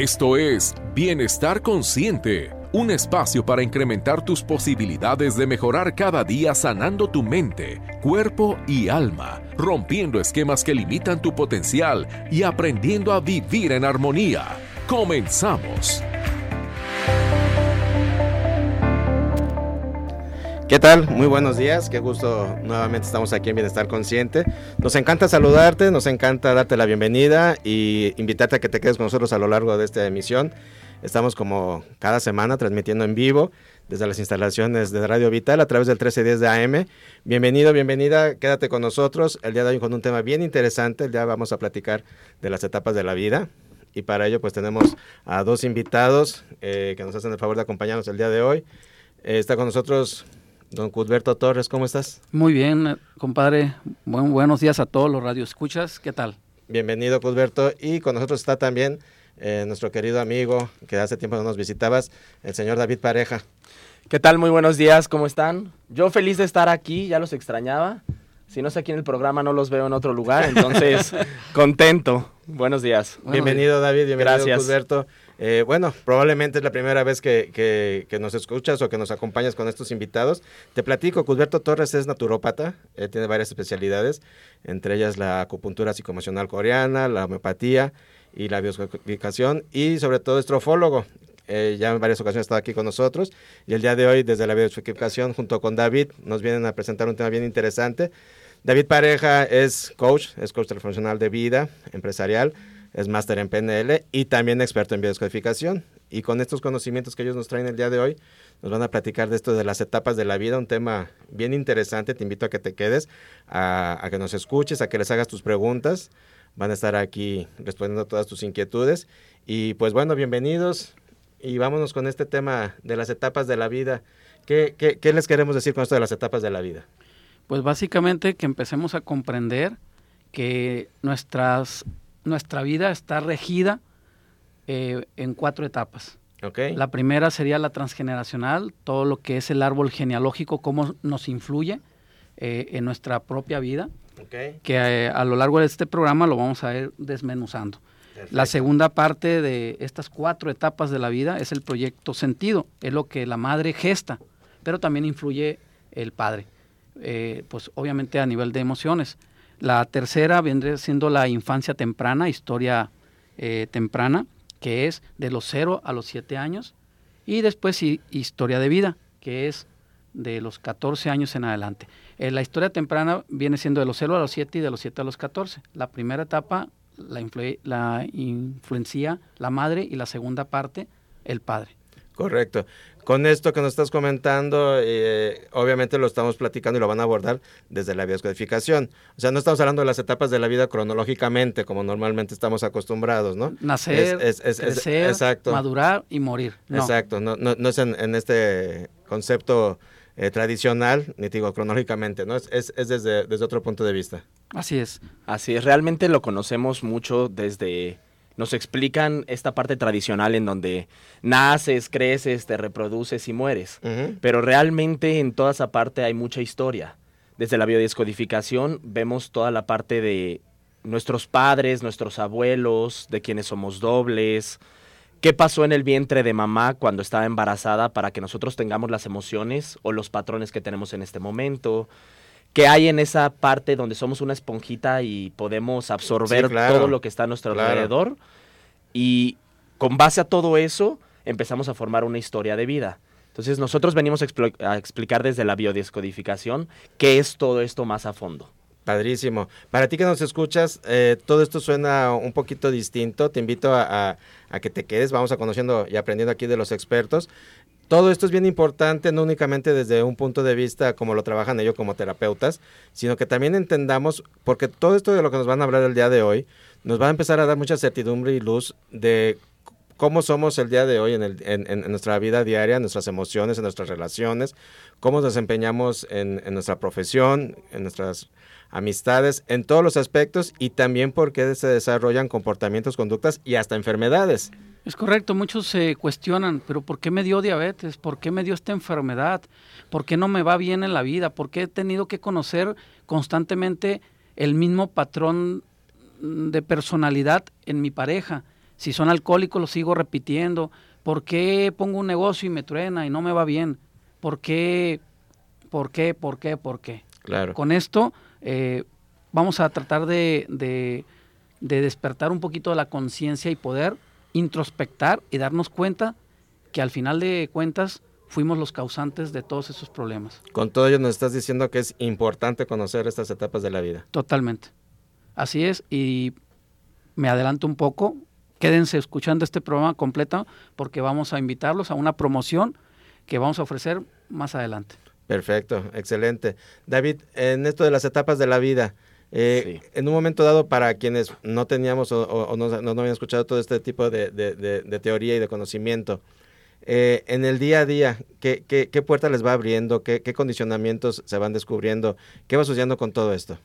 Esto es Bienestar Consciente, un espacio para incrementar tus posibilidades de mejorar cada día sanando tu mente, cuerpo y alma, rompiendo esquemas que limitan tu potencial y aprendiendo a vivir en armonía. Comenzamos. ¿Qué tal? Muy buenos días, qué gusto nuevamente estamos aquí en Bienestar Consciente. Nos encanta saludarte, nos encanta darte la bienvenida y invitarte a que te quedes con nosotros a lo largo de esta emisión. Estamos como cada semana transmitiendo en vivo desde las instalaciones de Radio Vital a través del 1310 de AM. Bienvenido, bienvenida, quédate con nosotros. El día de hoy con un tema bien interesante, día vamos a platicar de las etapas de la vida. Y para ello pues tenemos a dos invitados eh, que nos hacen el favor de acompañarnos el día de hoy. Eh, está con nosotros Don Cusberto Torres, ¿cómo estás? Muy bien, compadre. buenos días a todos los radioescuchas. ¿Qué tal? Bienvenido, Cusberto. Y con nosotros está también eh, nuestro querido amigo que hace tiempo no nos visitabas, el señor David Pareja. ¿Qué tal? Muy buenos días, ¿cómo están? Yo feliz de estar aquí, ya los extrañaba. Si no sé aquí en el programa, no los veo en otro lugar, entonces contento. Buenos días. bienvenido, David, bienvenido, Gracias. Cusberto. Eh, bueno, probablemente es la primera vez que, nos escuchas o que nos acompañas con estos invitados. Te platico, Cusberto Torres es naturópata, tiene varias especialidades, entre ellas la acupuntura psicoemocional coreana, la homeopatía y la bioscopicación y sobre todo estrofólogo. Eh, ya en varias ocasiones ha estado aquí con nosotros y el día de hoy desde la bioscopicación junto con David nos vienen a presentar un tema bien interesante. David Pareja es coach, es coach transformacional de vida empresarial es máster en PNL y también experto en biodescodificación. Y con estos conocimientos que ellos nos traen el día de hoy, nos van a platicar de esto de las etapas de la vida, un tema bien interesante. Te invito a que te quedes, a, que nos escuches, a que les hagas tus preguntas. Van a estar aquí respondiendo a todas tus inquietudes. Y pues bueno, bienvenidos y vámonos con este tema de las etapas de la vida. ¿Qué, qué, qué les queremos decir con esto de las etapas de la vida? Pues básicamente que empecemos a comprender que nuestras nuestra vida está regida eh, en cuatro etapas. La primera sería la transgeneracional, todo lo que es el árbol genealógico, cómo nos influye eh, en nuestra propia vida, que eh, a lo largo de este programa lo vamos a ir desmenuzando. La segunda parte de estas cuatro etapas de la vida es el proyecto sentido, es lo que la madre gesta, pero también influye el padre, pues obviamente a nivel de emociones. La tercera vendría siendo la infancia temprana, historia eh, temprana, que es de los 0 a los 7 años. Y después historia de vida, que es de los 14 años en adelante. Eh, la historia temprana viene siendo de los 0 a los 7 y de los 7 a los 14. La primera etapa la, la influencia la madre y la segunda parte el padre. Correcto. Con esto que nos estás comentando, eh, obviamente lo estamos platicando y lo van a abordar desde la bioscodificación. O sea, no estamos hablando de las etapas de la vida cronológicamente, como normalmente estamos acostumbrados, ¿no? Nacer, crecer, madurar y morir. Exacto, no, no, es en, este concepto eh, tradicional, ni digo cronológicamente, ¿no? Es, es, desde, desde otro punto de vista. Así es. Así es, realmente lo conocemos mucho desde nos explican esta parte tradicional en donde naces, creces, te reproduces y mueres. Pero realmente en toda esa parte hay mucha historia. Desde la biodescodificación vemos toda la parte de nuestros padres, nuestros abuelos, de quienes somos dobles, qué pasó en el vientre de mamá cuando estaba embarazada para que nosotros tengamos las emociones o los patrones que tenemos en este momento que hay en esa parte donde somos una esponjita y podemos absorber todo lo que está a nuestro alrededor. Y con base a todo eso, empezamos a formar una historia de vida. Entonces, nosotros venimos a, explicar desde la biodescodificación qué es todo esto más a fondo. Padrísimo. Para ti que nos escuchas, eh, todo esto suena un poquito distinto. Te invito a, a, que te quedes. Vamos a conociendo y aprendiendo aquí de los expertos todo esto es bien importante, no únicamente desde un punto de vista como lo trabajan ellos como terapeutas, sino que también entendamos, porque todo esto de lo que nos van a hablar el día de hoy, nos va a empezar a dar mucha certidumbre y luz de cómo somos el día de hoy en, en, nuestra vida diaria, en nuestras emociones, en nuestras relaciones, cómo nos desempeñamos en, en nuestra profesión, en nuestras amistades, en todos los aspectos y también por qué se desarrollan comportamientos, conductas y hasta enfermedades. Es correcto, muchos se cuestionan, pero ¿por qué me dio diabetes? ¿Por qué me dio esta enfermedad? ¿Por qué no me va bien en la vida? ¿Por qué he tenido que conocer constantemente el mismo patrón de personalidad en mi pareja? Si son alcohólicos, lo sigo repitiendo. ¿Por qué pongo un negocio y me truena y no me va bien? ¿Por qué? ¿Por qué? ¿Por qué? ¿Por qué? Claro. Con esto eh, vamos a tratar de, de, despertar un poquito de la conciencia y poder introspectar y darnos cuenta que al final de cuentas fuimos los causantes de todos esos problemas. Con todo ello nos estás diciendo que es importante conocer estas etapas de la vida. Totalmente. Así es, y me adelanto un poco, quédense escuchando este programa completo porque vamos a invitarlos a una promoción que vamos a ofrecer más adelante. Perfecto, excelente. David, en esto de las etapas de la vida, eh, en un momento dado, para quienes no teníamos o, no, habían escuchado todo este tipo de, teoría y de conocimiento, eh, en el día a día, ¿qué, qué, puerta les va abriendo? ¿Qué, ¿Qué, condicionamientos se van descubriendo? ¿Qué va sucediendo con todo esto?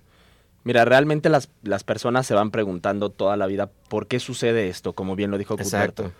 Mira, realmente las, las personas se van preguntando toda la vida por qué sucede esto, como bien lo dijo Exacto.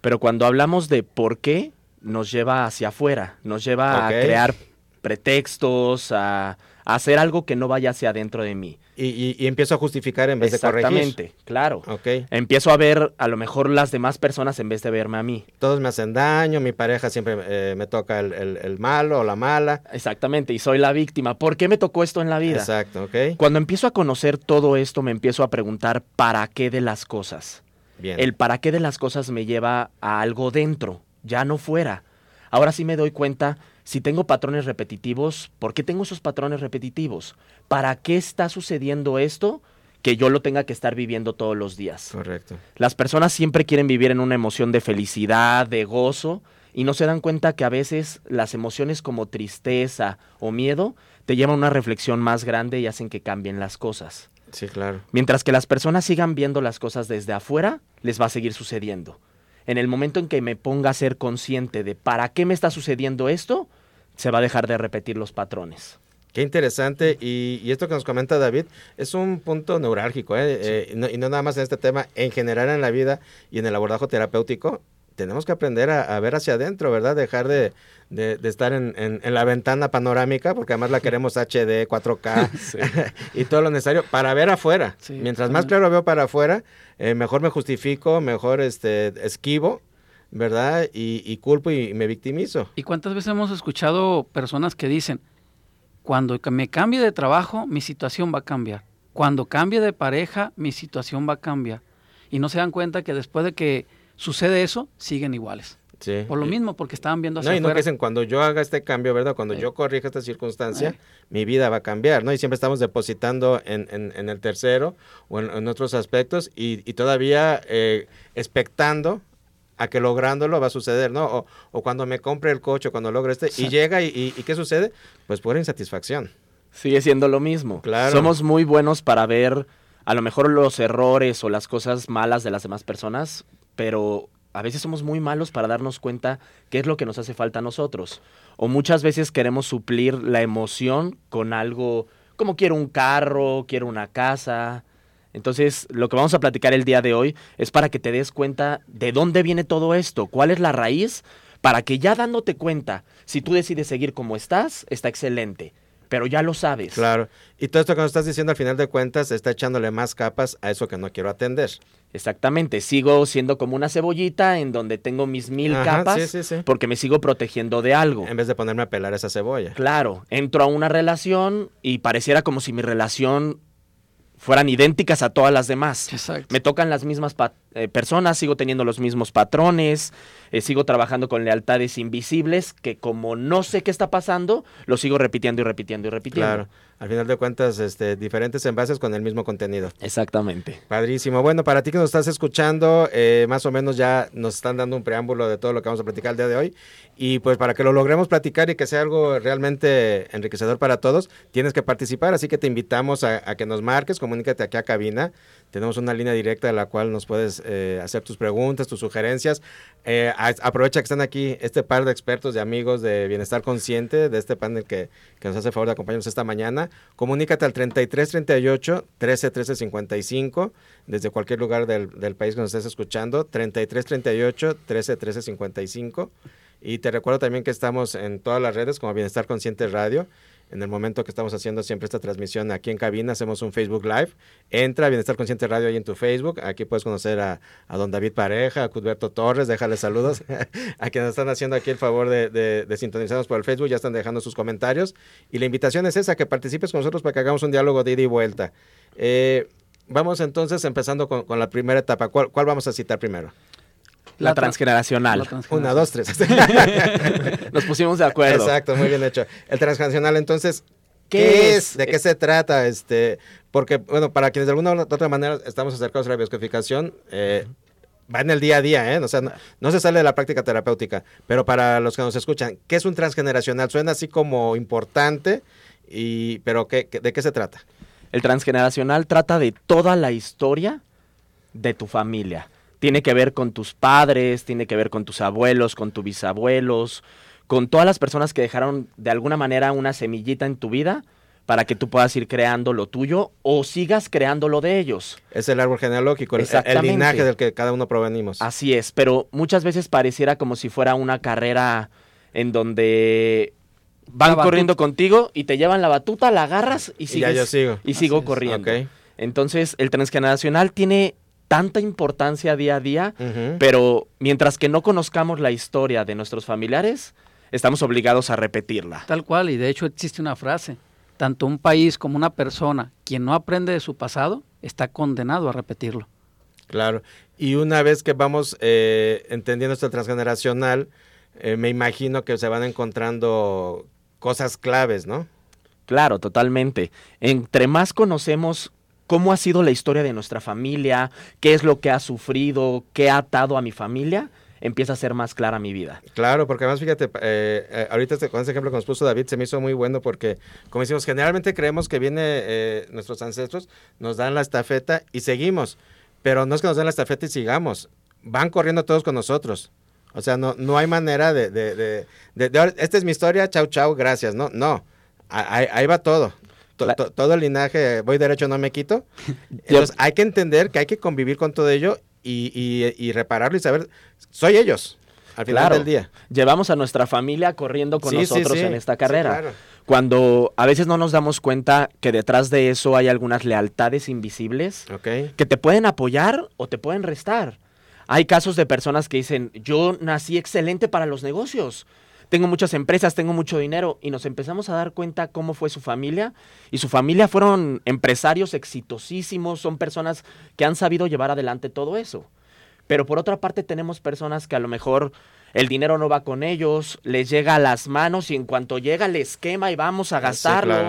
Pero cuando hablamos de por qué, nos lleva hacia afuera, nos lleva a crear pretextos, a, hacer algo que no vaya hacia adentro de mí. Y, empiezo a justificar en vez de corregir. Exactamente, claro. Okay. Empiezo a ver a lo mejor las demás personas en vez de verme a mí. Todos me hacen daño, mi pareja siempre eh, me toca el, malo o la mala. Exactamente, y soy la víctima. ¿Por qué me tocó esto en la vida? Exacto, ok. Cuando empiezo a conocer todo esto, me empiezo a preguntar para qué de las cosas. Bien. El para qué de las cosas me lleva a algo dentro, ya no fuera. Ahora sí me doy cuenta si tengo patrones repetitivos, ¿por qué tengo esos patrones repetitivos? ¿Para qué está sucediendo esto? que yo lo tenga que estar viviendo todos los días. Correcto. Las personas siempre quieren vivir en una emoción de felicidad, de gozo, y no se dan cuenta que a veces las emociones como tristeza o miedo te llevan a una reflexión más grande y hacen que cambien las cosas. Sí, claro. Mientras que las personas sigan viendo las cosas desde afuera, les va a seguir sucediendo en el momento en que me ponga a ser consciente de para qué me está sucediendo esto, se va a dejar de repetir los patrones. Qué interesante. Y, esto que nos comenta David es un punto neurálgico, ¿eh? Eh, y, no, y, no, nada más en este tema, en general en la vida y en el abordaje terapéutico, tenemos que aprender a, ver hacia adentro, ¿verdad? Dejar de, estar en, la ventana panorámica, porque además la queremos HD, 4K y todo lo necesario para ver afuera. Mientras más claro veo para afuera, eh, mejor me justifico, mejor este, esquivo, ¿verdad? Y, culpo y me victimizo. ¿Y cuántas veces hemos escuchado personas que dicen, cuando me cambie de trabajo, mi situación va a cambiar? Cuando cambie de pareja, mi situación va a cambiar. Y no se dan cuenta que después de que sucede eso, siguen iguales. Sí. Por lo mismo, porque estaban viendo hacia No, y no que dicen, cuando yo haga este cambio, ¿verdad? Cuando yo corrija esta circunstancia, mi vida va a cambiar, ¿no? Y siempre estamos depositando en, en, el tercero o en, otros aspectos y, todavía eh, expectando a que lográndolo va a suceder, ¿no? O, cuando me compre el coche, cuando logre este, y llega y, y, ¿qué sucede? Pues pura insatisfacción. Sigue siendo lo mismo. Claro. Somos muy buenos para ver a lo mejor los errores o las cosas malas de las demás personas, pero a veces somos muy malos para darnos cuenta qué es lo que nos hace falta a nosotros. O muchas veces queremos suplir la emoción con algo como quiero un carro, quiero una casa. Entonces, lo que vamos a platicar el día de hoy es para que te des cuenta de dónde viene todo esto, cuál es la raíz, para que ya dándote cuenta, si tú decides seguir como estás, está excelente pero ya lo sabes. Claro. Y todo esto que nos estás diciendo al final de cuentas está echándole más capas a eso que no quiero atender. Exactamente, sigo siendo como una cebollita en donde tengo mis mil capas porque me sigo protegiendo de algo. En vez de ponerme a pelar esa cebolla. Claro, entro a una relación y pareciera como si mi relación fueran idénticas a todas las demás. Exacto. Me tocan las mismas eh, personas, sigo teniendo los mismos patrones, eh, sigo trabajando con lealtades invisibles que como no sé qué está pasando, lo sigo repitiendo y repitiendo y repitiendo. Claro, al final de cuentas, este, diferentes envases con el mismo contenido. Exactamente. Padrísimo. Bueno, para ti que nos estás escuchando, eh, más o menos ya nos están dando un preámbulo de todo lo que vamos a platicar el día de hoy. Y pues para que lo logremos platicar y que sea algo realmente enriquecedor para todos, tienes que participar. Así que te invitamos a, a que nos marques, comunícate aquí a cabina tenemos una línea directa de la cual nos puedes eh, hacer tus preguntas, tus sugerencias. Eh, aprovecha que están aquí este par de expertos y amigos de Bienestar Consciente, de este panel que, nos hace favor de acompañarnos esta mañana. Comunícate al 3338 13 13 55 desde cualquier lugar del, del país que nos estés escuchando. 3338 13 13 55. Y te recuerdo también que estamos en todas las redes como Bienestar Consciente Radio. En el momento que estamos haciendo siempre esta transmisión aquí en cabina, hacemos un Facebook Live. Entra a Bienestar Consciente Radio ahí en tu Facebook. Aquí puedes conocer a, don David Pareja, a Cudberto Torres, déjale saludos a quienes están haciendo aquí el favor de, de, sintonizarnos por el Facebook, ya están dejando sus comentarios. Y la invitación es esa, que participes con nosotros para que hagamos un diálogo de ida y vuelta. Eh, vamos entonces empezando con, la primera etapa. ¿Cuál, ¿Cuál vamos a citar primero? La, transgeneracional. Una, dos, tres. Nos pusimos de acuerdo. Exacto, muy bien hecho. El transgeneracional, entonces, ¿qué, es? ¿De qué se trata? Este, porque, bueno, para quienes de alguna u otra manera estamos acercados a la bioscodificación, eh, va en el día a día, ¿eh? O sea, no, se sale de la práctica terapéutica. Pero para los que nos escuchan, ¿qué es un transgeneracional? Suena así como importante, y, pero ¿qué, ¿de qué se trata? El transgeneracional trata de toda la historia de tu familia tiene que ver con tus padres, tiene que ver con tus abuelos, con tus bisabuelos, con todas las personas que dejaron de alguna manera una semillita en tu vida para que tú puedas ir creando lo tuyo o sigas creando lo de ellos. Es el árbol genealógico, el, el, linaje del que cada uno provenimos. Así es, pero muchas veces pareciera como si fuera una carrera en donde van corriendo contigo y te llevan la batuta, la agarras y sigues. Y yo sigo. Y sigo corriendo. Entonces, el transgeneracional tiene tanta importancia día a día, pero mientras que no conozcamos la historia de nuestros familiares, estamos obligados a repetirla. Tal cual, y de hecho existe una frase, tanto un país como una persona, quien no aprende de su pasado, está condenado a repetirlo. Claro, y una vez que vamos eh, entendiendo esto transgeneracional, eh, me imagino que se van encontrando cosas claves, ¿no? Claro, totalmente. Entre más conocemos cómo ha sido la historia de nuestra familia, qué es lo que ha sufrido, qué ha atado a mi familia, empieza a ser más clara mi vida. Claro, porque además fíjate, eh, eh, ahorita este, con ese ejemplo que nos puso David se me hizo muy bueno porque, como decimos, generalmente creemos que viene eh, nuestros ancestros, nos dan la estafeta y seguimos, pero no es que nos den la estafeta y sigamos, van corriendo todos con nosotros. O sea, no, no hay manera de, de, de, de, esta es mi historia, chau, chau, gracias, no, no, ahí va todo todo el linaje, voy derecho, no me quito. Entonces hay que entender que hay que convivir con todo ello y, repararlo y saber, soy ellos. Al final del día. Llevamos a nuestra familia corriendo con nosotros en esta carrera. Cuando a veces no nos damos cuenta que detrás de eso hay algunas lealtades invisibles que te pueden apoyar o te pueden restar. Hay casos de personas que dicen, yo nací excelente para los negocios tengo muchas empresas, tengo mucho dinero y nos empezamos a dar cuenta cómo fue su familia y su familia fueron empresarios exitosísimos, son personas que han sabido llevar adelante todo eso. Pero por otra parte tenemos personas que a lo mejor el dinero no va con ellos, les llega a las manos y en cuanto llega les quema y vamos a gastarlo.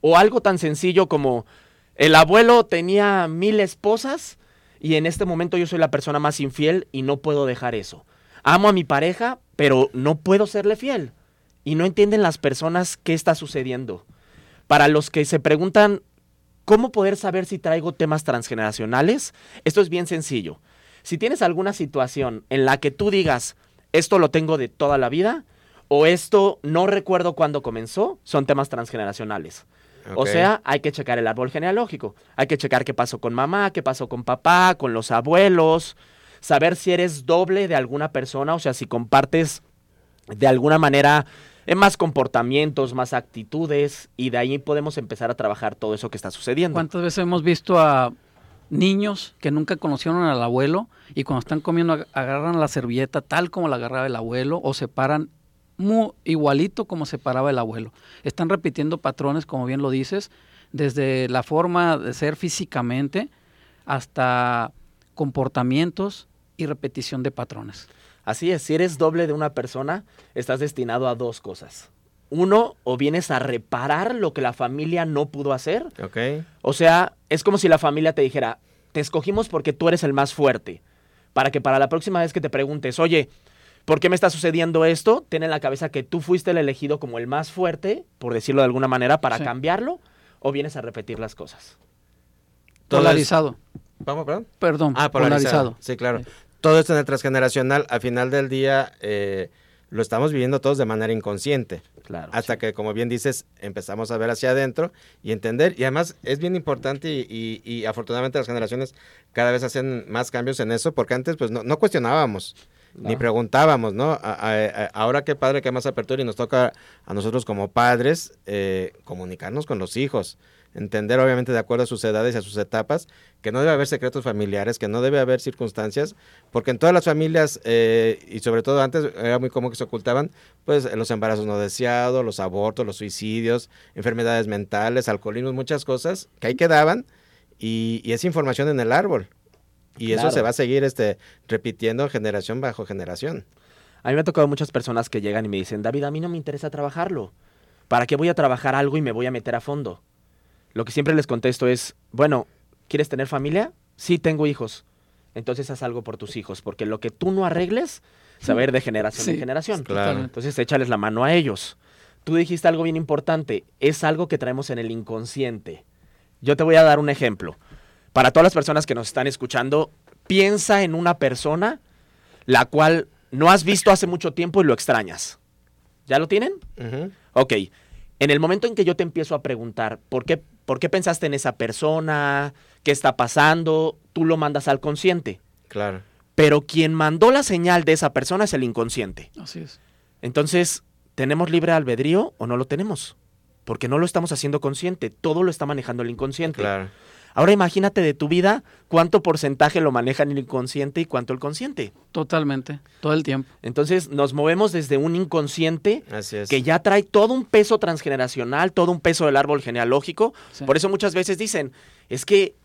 O algo tan sencillo como el abuelo tenía mil esposas y en este momento yo soy la persona más infiel y no puedo dejar eso amo a mi pareja, pero no puedo serle fiel. Y no entienden las personas qué está sucediendo. Para los que se preguntan cómo poder saber si traigo temas transgeneracionales, esto es bien sencillo. Si tienes alguna situación en la que tú digas, esto lo tengo de toda la vida, o esto no recuerdo cuándo comenzó, son temas transgeneracionales. O sea, hay que checar el árbol genealógico. Hay que checar qué pasó con mamá, qué pasó con papá, con los abuelos, saber si eres doble de alguna persona, o sea, si compartes de alguna manera en más comportamientos, más actitudes, y de ahí podemos empezar a trabajar todo eso que está sucediendo. ¿Cuántas veces hemos visto a niños que nunca conocieron al abuelo y cuando están comiendo agarran la servilleta tal como la agarraba el abuelo o se paran muy igualito como se paraba el abuelo? Están repitiendo patrones, como bien lo dices, desde la forma de ser físicamente hasta comportamientos y repetición de patrones. Así es, si eres doble de una persona, estás destinado a dos cosas. Uno, o vienes a reparar lo que la familia no pudo hacer. Ok. O sea, es como si la familia te dijera, te escogimos porque tú eres el más fuerte. Para que para la próxima vez que te preguntes, oye, ¿por qué me está sucediendo esto? Ten en la cabeza que tú fuiste el elegido como el más fuerte, por decirlo de alguna manera, para cambiarlo, o vienes a repetir las cosas. Polarizado. ¿Vamos, perdón? Perdón, ah, polarizado. Sí, claro. Todo esto en el transgeneracional, al final del día, eh, lo estamos viviendo todos de manera inconsciente. Claro. Hasta que, como bien dices, empezamos a ver hacia adentro y entender. Y además es bien importante y, y, afortunadamente las generaciones cada vez hacen más cambios en eso, porque antes pues no, no cuestionábamos. ni preguntábamos, ¿no? ahora qué padre que más apertura y nos toca a nosotros como padres eh, comunicarnos con los hijos entender obviamente de acuerdo a sus edades y a sus etapas, que no debe haber secretos familiares, que no debe haber circunstancias, porque en todas las familias, eh, y sobre todo antes era muy común que se ocultaban, pues los embarazos no deseados, los abortos, los suicidios, enfermedades mentales, alcoholismo, muchas cosas que ahí quedaban, y, y es información en el árbol. Y eso se va a seguir este, repitiendo generación bajo generación. A mí me ha tocado muchas personas que llegan y me dicen, David, a mí no me interesa trabajarlo. ¿Para qué voy a trabajar algo y me voy a meter a fondo? Lo que siempre les contesto es, bueno, ¿quieres tener familia? Sí, tengo hijos. Entonces haz algo por tus hijos, porque lo que tú no arregles se va a ir de generación en generación. Claro. Entonces échales la mano a ellos. Tú dijiste algo bien importante, es algo que traemos en el inconsciente. Yo te voy a dar un ejemplo. Para todas las personas que nos están escuchando, piensa en una persona la cual no has visto hace mucho tiempo y lo extrañas. ¿Ya lo tienen? Ok. En el momento en que yo te empiezo a preguntar, ¿por qué ¿Por qué pensaste en esa persona? ¿Qué está pasando? Tú lo mandas al consciente. Claro. Pero quien mandó la señal de esa persona es el inconsciente. Así es. Entonces, ¿tenemos libre albedrío o no lo tenemos? Porque no lo estamos haciendo consciente, todo lo está manejando el inconsciente. Claro. Ahora imagínate de tu vida cuánto porcentaje lo maneja el inconsciente y cuánto el consciente. Totalmente, todo el tiempo. Entonces nos movemos desde un inconsciente que ya trae todo un peso transgeneracional, todo un peso del árbol genealógico. Por eso muchas veces dicen, es que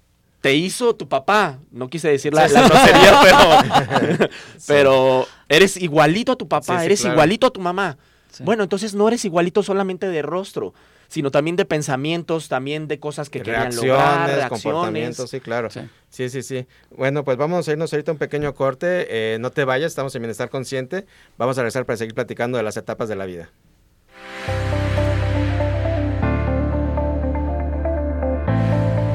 te hizo tu papá. No quise decir la, grosería, pero, pero eres igualito a tu papá, eres igualito a tu mamá. Bueno, entonces no eres igualito solamente de rostro, sino también de pensamientos, también de cosas que querían lograr, reacciones. comportamientos, sí, claro. Sí. sí, sí, Bueno, pues vamos a irnos ahorita un pequeño corte. Eh, no te vayas, estamos en Bienestar Consciente. Vamos a regresar para seguir platicando de las etapas de la vida.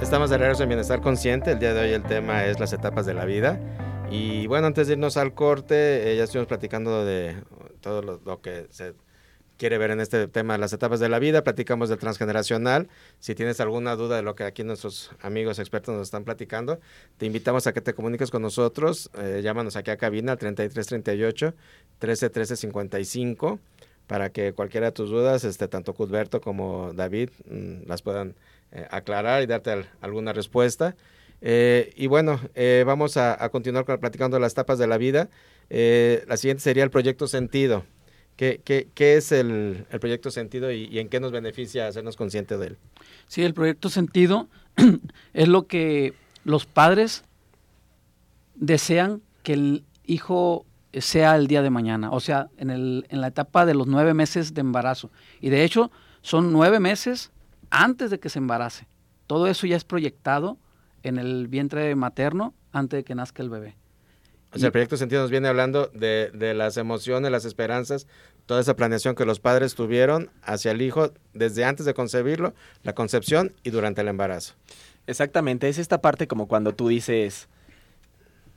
Estamos de regreso en Bienestar Consciente. El día de hoy el tema es las etapas de la vida. Y bueno, antes de irnos al corte, eh, ya estuvimos platicando de todo lo, que se quiere ver en este tema, las etapas de la vida. Platicamos del transgeneracional. Si tienes alguna duda de lo que aquí nuestros amigos expertos nos están platicando, te invitamos a que te comuniques con nosotros. Eh, llámanos aquí a cabina al 3338 131355 para que cualquiera de tus dudas, este, tanto Cudberto como David, mm, las puedan eh, aclarar y darte alguna respuesta. Eh, y bueno, eh, vamos a, continuar platicando las etapas de la vida. la siguiente sería el proyecto sentido. ¿Qué, qué, es el, el, proyecto sentido y, en qué nos beneficia hacernos conscientes de él? Sí, el proyecto sentido es lo que los padres desean que el hijo sea el día de mañana, o sea, en, el, en la etapa de los nueve meses de embarazo. Y de hecho, son nueve meses antes de que se embarace. Todo eso ya es proyectado en el vientre materno antes de que nazca el bebé. O sea, el proyecto sentido nos viene hablando de, de, las emociones, las esperanzas, toda esa planeación que los padres tuvieron hacia el hijo desde antes de concebirlo, la concepción y durante el embarazo. Exactamente, es esta parte como cuando tú dices,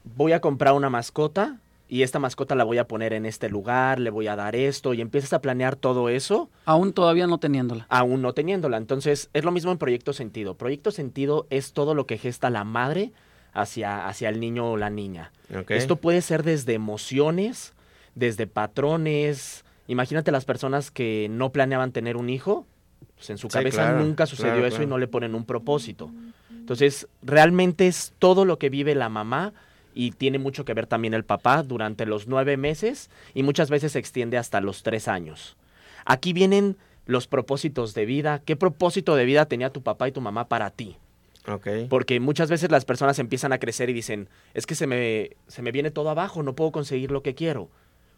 voy a comprar una mascota y esta mascota la voy a poner en este lugar, le voy a dar esto, y empiezas a planear todo eso. Aún todavía no teniéndola. Aún no teniéndola. Entonces, es lo mismo en Proyecto Sentido. Proyecto Sentido es todo lo que gesta la madre hacia, hacia el niño o la niña. Esto puede ser desde emociones, desde patrones. Imagínate las personas que no planeaban tener un hijo, pues en su cabeza nunca sucedió eso y no le ponen un propósito. Entonces, realmente es todo lo que vive la mamá y tiene mucho que ver también el papá durante los nueve meses y muchas veces se extiende hasta los tres años. Aquí vienen los propósitos de vida. ¿Qué propósito de vida tenía tu papá y tu mamá para ti? Okay. Porque muchas veces las personas empiezan a crecer y dicen, es que se me, se me viene todo abajo, no puedo conseguir lo que quiero.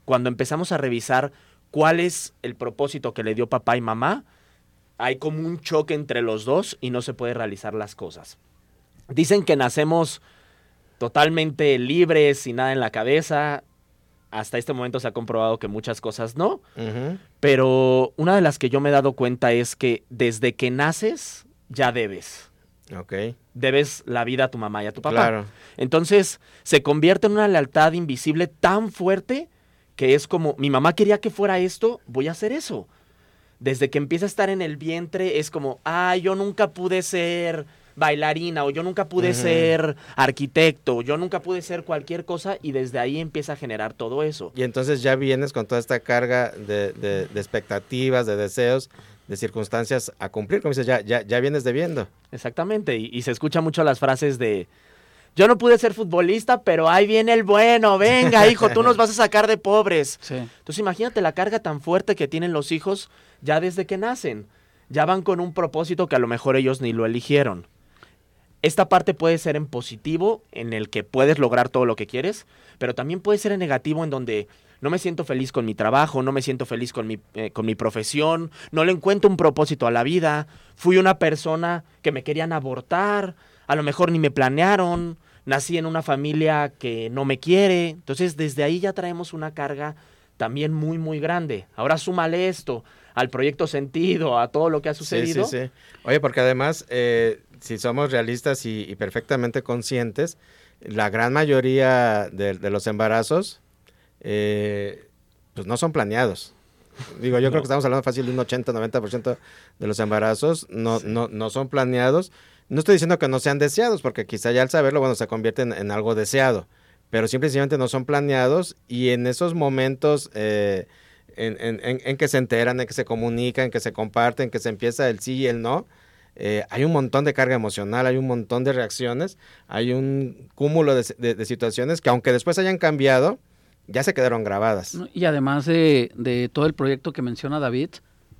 Cuando empezamos a revisar cuál es el propósito que le dio papá y mamá, hay como un choque entre los dos y no se puede realizar las cosas. Dicen que nacemos totalmente libres, sin nada en la cabeza. hasta este momento se ha comprobado que muchas cosas no. Pero una de las que yo me he dado cuenta es que desde que naces ya debes. Ok. Debes la vida a tu mamá y a tu papá. Claro. Entonces se convierte en una lealtad invisible tan fuerte que es como, mi mamá quería que fuera esto, voy a hacer eso. Desde que empieza a estar en el vientre es como, ah, yo nunca pude ser bailarina o yo nunca pude ser arquitecto, yo nunca pude ser cualquier cosa y desde ahí empieza a generar todo eso. Y entonces ya vienes con toda esta carga de, expectativas, de deseos, de circunstancias a cumplir, como dices, ya, ya, ya vienes debiendo. Exactamente, y, se escucha mucho las frases de... Yo no pude ser futbolista, pero ahí viene el bueno. Venga, hijo, tú nos vas a sacar de pobres. Entonces imagínate la carga tan fuerte que tienen los hijos ya desde que nacen. Ya van con un propósito que a lo mejor ellos ni lo eligieron. Esta parte puede ser en positivo, en el que puedes lograr todo lo que quieres, pero también puede ser en negativo, en donde no me siento feliz con mi trabajo, no me siento feliz con mi, eh, con mi profesión, no le encuentro un propósito a la vida, fui una persona que me querían abortar, a lo mejor ni me planearon, nací en una familia que no me quiere, entonces desde ahí ya traemos una carga también muy, muy grande. Ahora súmale esto al proyecto sentido, a todo lo que ha sucedido. Sí, sí, sí. Oye, porque además... Eh si somos realistas y, perfectamente conscientes, la gran mayoría de, los embarazos eh, pues no son planeados. Digo, yo creo que estamos hablando fácil de un 80-90% de los embarazos no, no, no son planeados. No estoy diciendo que no sean deseados, porque quizá ya al saberlo, bueno, se convierte en, algo deseado, pero simplemente no son planeados y en esos momentos eh, en, en, que se enteran, en que se comunican, en que se comparten, en que se empieza el sí y el no, eh, hay un montón de carga emocional, hay un montón de reacciones, hay un cúmulo de, situaciones que aunque después hayan cambiado, ya se quedaron grabadas. Y además de, todo el proyecto que menciona David,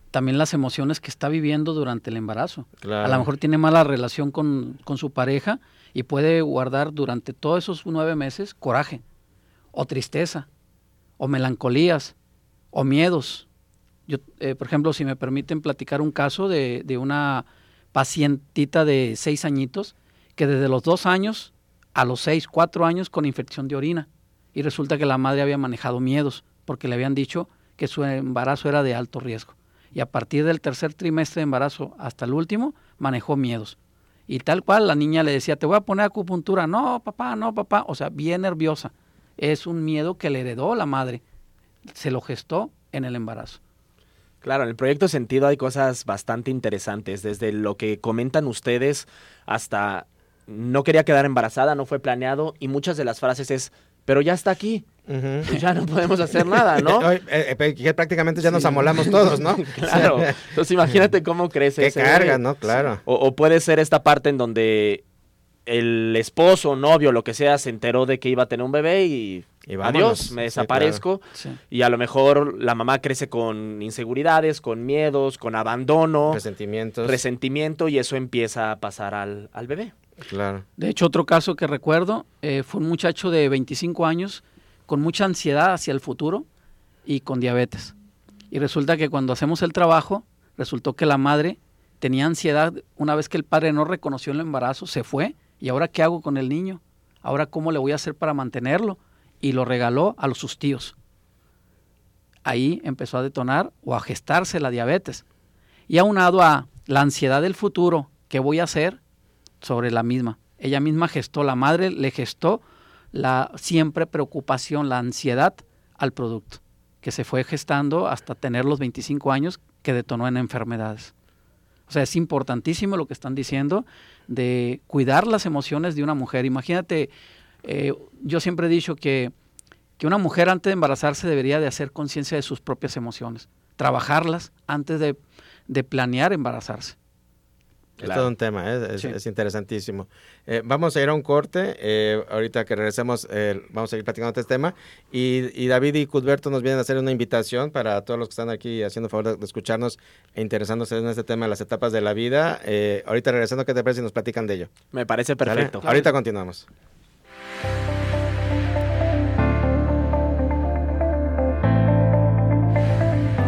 también las emociones que está viviendo durante el embarazo. A lo mejor tiene mala relación con, su pareja y puede guardar durante todos esos nueve meses coraje, o tristeza, o melancolías, o miedos. Yo, eh, por ejemplo, si me permiten platicar un caso de, de una pacientita de seis añitos que desde los dos años a los seis, cuatro años con infección de orina. Y resulta que la madre había manejado miedos porque le habían dicho que su embarazo era de alto riesgo. Y a partir del tercer trimestre de embarazo hasta el último, manejó miedos. Y tal cual la niña le decía, te voy a poner acupuntura. No, papá, no, papá. O sea, bien nerviosa. Es un miedo que le heredó la madre. Se lo gestó en el embarazo. Claro, en el proyecto Sentido hay cosas bastante interesantes, desde lo que comentan ustedes hasta no quería quedar embarazada, no fue planeado, y muchas de las frases es, pero ya está aquí, pues ya no podemos hacer nada, ¿no? Eh, eh, prácticamente ya nos amolamos todos, ¿no? claro, entonces imagínate cómo crece. Qué carga, ¿no? Claro. o puede ser esta parte en donde el esposo, novio, lo que sea, se enteró de que iba a tener un bebé y, adiós, me desaparezco. Y a lo mejor la mamá crece con inseguridades, con miedos, con abandono. Resentimientos. Resentimiento y eso empieza a pasar al, bebé. Claro. De hecho, otro caso que recuerdo eh, fue un muchacho de 25 años con mucha ansiedad hacia el futuro y con diabetes. Y resulta que cuando hacemos el trabajo, resultó que la madre tenía ansiedad una vez que el padre no reconoció el embarazo, se fue ¿Y ahora qué hago con el niño? ¿Ahora cómo le voy a hacer para mantenerlo? Y lo regaló a los sus tíos. Ahí empezó a detonar o a gestarse la diabetes. Y aunado a la ansiedad del futuro, ¿qué voy a hacer? Sobre la misma. Ella misma gestó, la madre le gestó la siempre preocupación, la ansiedad al producto, que se fue gestando hasta tener los 25 años que detonó en enfermedades. O sea, es importantísimo lo que están diciendo de cuidar las emociones de una mujer. Imagínate, eh, yo siempre he dicho que, que una mujer antes de embarazarse debería de hacer conciencia de sus propias emociones, trabajarlas antes de, de planear embarazarse. Es todo un tema, ¿eh? es, interesantísimo. Eh, vamos a ir a un corte, eh, ahorita que regresemos vamos a seguir platicando este tema y, David y Cudberto nos vienen a hacer una invitación para todos los que están aquí haciendo favor de, escucharnos e interesándose en este tema de las etapas de la vida. ahorita regresando, ¿qué te parece si nos platican de ello? Me parece perfecto. Ahorita continuamos.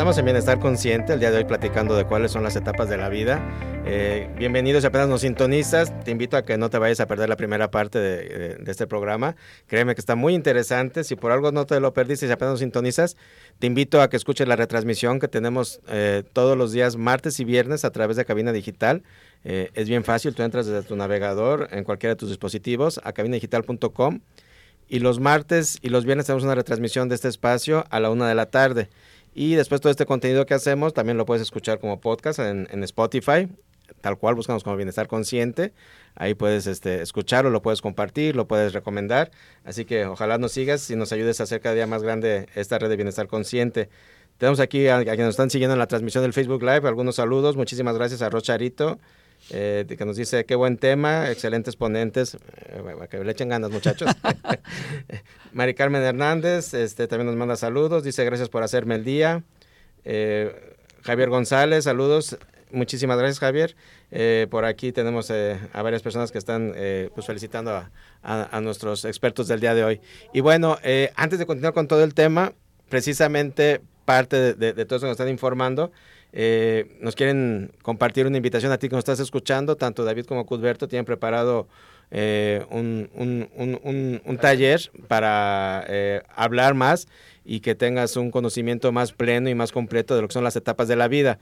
Estamos en Bienestar Consciente, el día de hoy platicando de cuáles son las etapas de la vida. Eh, bienvenidos si apenas nos sintonizas. Te invito a que no te vayas a perder la primera parte de, este programa. Créeme que está muy interesante. Si por algo no te lo perdiste y apenas nos sintonizas, te invito a que escuches la retransmisión que tenemos eh, todos los días, martes y viernes, a través de Cabina Digital. Eh, es bien fácil, tú entras desde tu navegador en cualquiera de tus dispositivos a cabinadigital.com. Y los martes y los viernes tenemos una retransmisión de este espacio a la una de la tarde. Y después todo este contenido que hacemos también lo puedes escuchar como podcast en, Spotify, tal cual buscamos como Bienestar Consciente. Ahí puedes este, escucharlo, lo puedes compartir, lo puedes recomendar. Así que ojalá nos sigas y nos ayudes a hacer cada día más grande esta red de Bienestar Consciente. Tenemos aquí a, quienes nos están siguiendo en la transmisión del Facebook Live algunos saludos. Muchísimas gracias a Rocharito eh, que nos dice qué buen tema, excelentes ponentes, eh, que le echen ganas muchachos. Mari Carmen Hernández este, también nos manda saludos, dice gracias por hacerme el día. Eh, Javier González, saludos, muchísimas gracias Javier. por aquí tenemos a varias personas que están pues felicitando a, nuestros expertos del día de hoy. Y bueno, antes de continuar con todo el tema, precisamente parte de, de, de todo eso que nos están informando, eh, nos quieren compartir una invitación a ti que nos estás escuchando, tanto David como Cudberto tienen preparado eh, un, un, taller para eh, hablar más y que tengas un conocimiento más pleno y más completo de lo que son las etapas de la vida.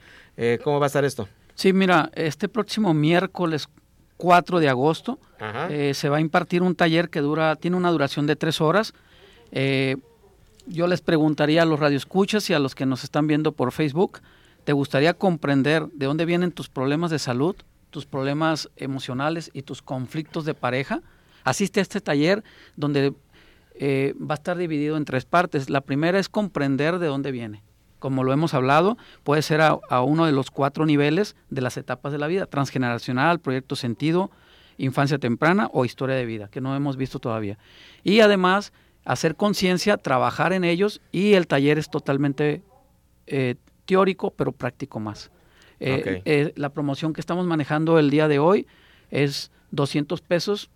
¿Cómo va a estar esto? Sí, mira, este próximo miércoles 4 de agosto se va a impartir un taller que dura, tiene una duración de tres horas. yo les preguntaría a los radioescuchas y a los que nos están viendo por Facebook, ¿Te gustaría comprender de dónde vienen tus problemas de salud, tus problemas emocionales y tus conflictos de pareja? Asiste a este taller donde eh, va a estar dividido en tres partes. La primera es comprender de dónde viene. Como lo hemos hablado, puede ser a, uno de los cuatro niveles de las etapas de la vida, transgeneracional, proyecto sentido, infancia temprana o historia de vida, que no hemos visto todavía. Y además, hacer conciencia, trabajar en ellos y el taller es totalmente eh, teórico, pero práctico más. Eh, eh, la promoción que estamos manejando el día de hoy es 200 pesos,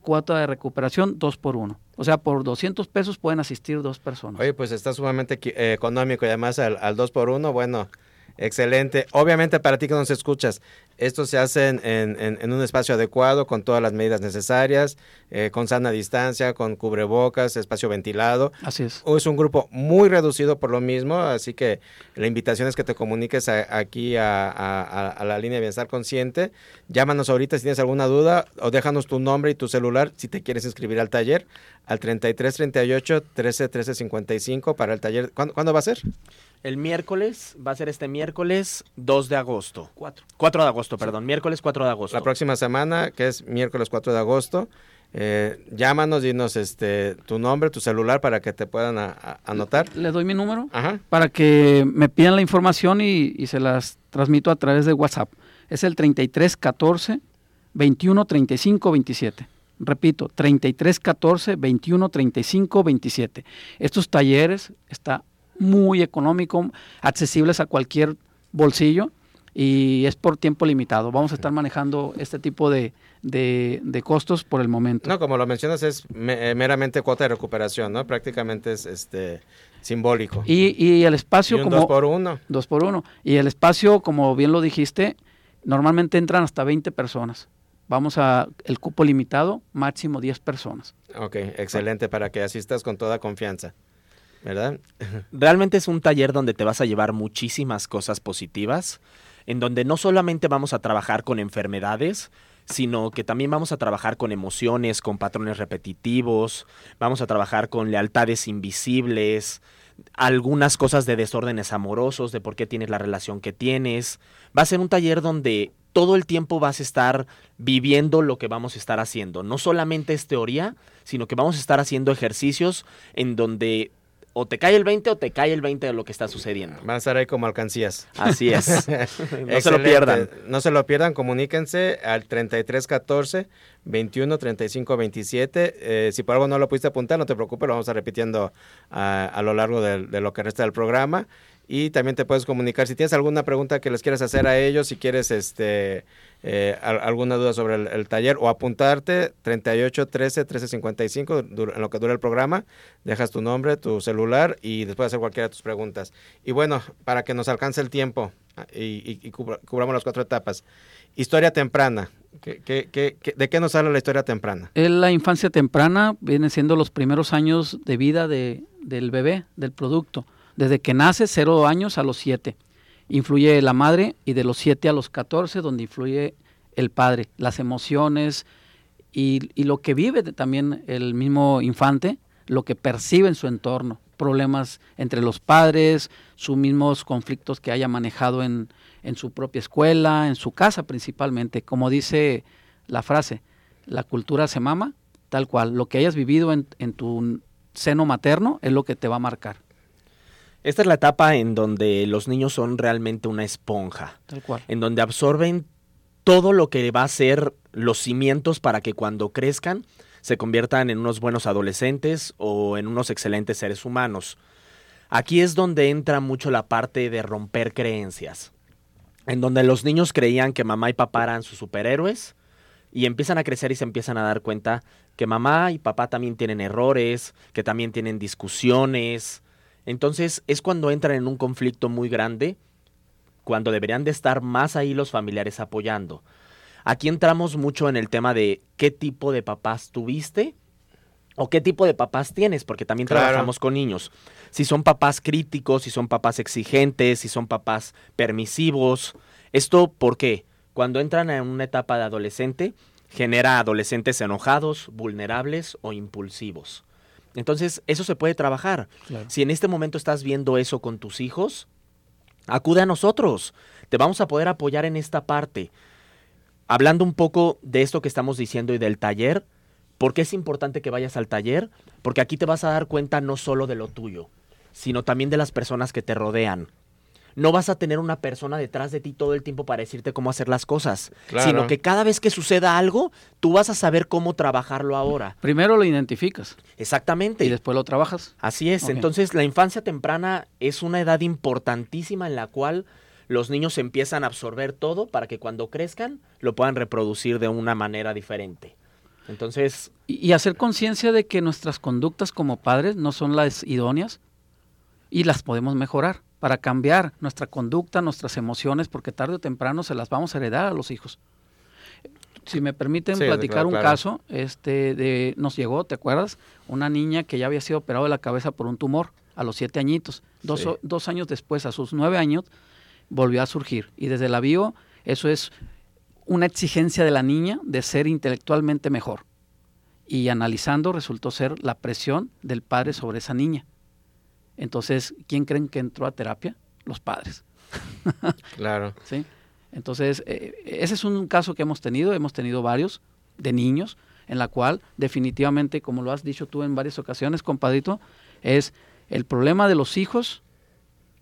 cuota de recuperación 2 por 1. O sea, por 200 pesos pueden asistir dos personas. Oye, pues está sumamente eh, económico y además al, al 2 por 1, bueno, Excelente. Obviamente para ti que nos escuchas, esto se hace en, un espacio adecuado, con todas las medidas necesarias, eh, con sana distancia, con cubrebocas, espacio ventilado. Así es. Es un grupo muy reducido por lo mismo, así que la invitación es que te comuniques aquí a, la línea de bienestar consciente. Llámanos ahorita si tienes alguna duda o déjanos tu nombre y tu celular si te quieres inscribir al taller al 33 38 13 13 55 para el taller. ¿Cuándo, va a ser? El miércoles, va a ser este miércoles 2 de agosto. 4. 4 de agosto, perdón, miércoles 4 de agosto. La próxima semana, que es miércoles 4 de agosto, eh, llámanos, dinos este, tu nombre, tu celular para que te puedan anotar. Le doy mi número para que me pidan la información y, y, se las transmito a través de WhatsApp. Es el 33 14 21 35 27. Repito, 33 14 21 35 27. Estos talleres está muy económico, accesibles a cualquier bolsillo y es por tiempo limitado. Vamos a estar manejando este tipo de, de, costos por el momento. No, como lo mencionas, es eh, meramente cuota de recuperación, ¿no? Prácticamente es este simbólico. Y, y el espacio como... Dos por uno. Dos por uno. Y el espacio, como bien lo dijiste, normalmente entran hasta 20 personas. Vamos a el cupo limitado, máximo 10 personas. Ok, excelente, para que asistas con toda confianza. ¿Verdad? Realmente es un taller donde te vas a llevar muchísimas cosas positivas, en donde no solamente vamos a trabajar con enfermedades, sino que también vamos a trabajar con emociones, con patrones repetitivos, vamos a trabajar con lealtades invisibles, algunas cosas de desórdenes amorosos, de por qué tienes la relación que tienes. Va a ser un taller donde todo el tiempo vas a estar viviendo lo que vamos a estar haciendo. No solamente es teoría, sino que vamos a estar haciendo ejercicios en donde o te cae el 20 o te cae el 20 de lo que está sucediendo. Van a estar ahí como alcancías. Así es. no se lo pierdan. No se lo pierdan, comuníquense al 3314 21 35 27. si por algo no lo pudiste apuntar, no te preocupes, lo vamos a repitiendo a, lo largo de, de, lo que resta del programa. Y también te puedes comunicar si tienes alguna pregunta que les quieras hacer a ellos, si quieres este eh, alguna duda sobre el, taller o apuntarte 38 13 13 55 en lo que dura el programa, dejas tu nombre, tu celular y después hacer cualquiera de tus preguntas. Y bueno, para que nos alcance el tiempo ah, y, cubramos las cuatro etapas. Historia temprana. de qué nos habla la historia temprana? La infancia temprana viene siendo los primeros años de vida de, del bebé, del producto desde que nace, 0 años a los 7. Influye la madre y de los 7 a los 14, donde influye el padre, las emociones y, lo que vive también el mismo infante, lo que percibe en su entorno, problemas entre los padres, sus mismos conflictos que haya manejado en, su propia escuela, en su casa principalmente. Como dice la frase, la cultura se mama, tal cual. Lo que hayas vivido en, en tu seno materno es lo que te va a marcar. Esta es la etapa en donde los niños son realmente una esponja. Tal cual. En donde absorben todo lo que va a ser los cimientos para que cuando crezcan se conviertan en unos buenos adolescentes o en unos excelentes seres humanos. Aquí es donde entra mucho la parte de romper creencias. En donde los niños creían que mamá y papá eran sus superhéroes y empiezan a crecer y se empiezan a dar cuenta que mamá y papá también tienen errores, que también tienen discusiones, entonces es cuando entran en un conflicto muy grande, cuando deberían de estar más ahí los familiares apoyando. Aquí entramos mucho en el tema de qué tipo de papás tuviste o qué tipo de papás tienes, porque también trabajamos con niños. Si son papás críticos, si son papás exigentes, si son papás permisivos. ¿Esto por qué? Cuando entran en una etapa de adolescente, genera adolescentes enojados, vulnerables o impulsivos. Entonces, eso se puede trabajar. Si en este momento estás viendo eso con tus hijos, acude a nosotros. Te vamos a poder apoyar en esta parte. Hablando un poco de esto que estamos diciendo y del taller, ¿por qué es importante que vayas al taller? Porque aquí te vas a dar cuenta no solo de lo tuyo, sino también de las personas que te rodean no vas a tener una persona detrás de ti todo el tiempo para decirte cómo hacer las cosas, sino que cada vez que suceda algo, tú vas a saber cómo trabajarlo ahora. Primero lo identificas. Exactamente. Y después lo trabajas. Así es. Entonces, la infancia temprana es una edad importantísima en la cual los niños empiezan a absorber todo para que cuando crezcan lo puedan reproducir de una manera diferente. Entonces... y hacer conciencia de que nuestras conductas como padres no son las idóneas y las podemos mejorar para cambiar nuestra conducta, nuestras emociones, porque tarde o temprano se las vamos a heredar a los hijos. Si me permiten platicar un caso, este, de, nos llegó, ¿te acuerdas? Una niña que ya había sido operada de la cabeza por un tumor a los siete añitos. Dos, dos años después, a sus nueve años, volvió a surgir. Y desde la bio, eso es una exigencia de la niña de ser intelectualmente mejor. Y analizando resultó ser la presión del padre sobre esa niña. Entonces, ¿quién creen que entró a terapia? Los padres. claro. ¿Sí? Entonces, eh, ese es un caso que hemos tenido, hemos tenido varios de niños, en la cual definitivamente, como lo has dicho tú en varias ocasiones, compadrito, es el problema de los hijos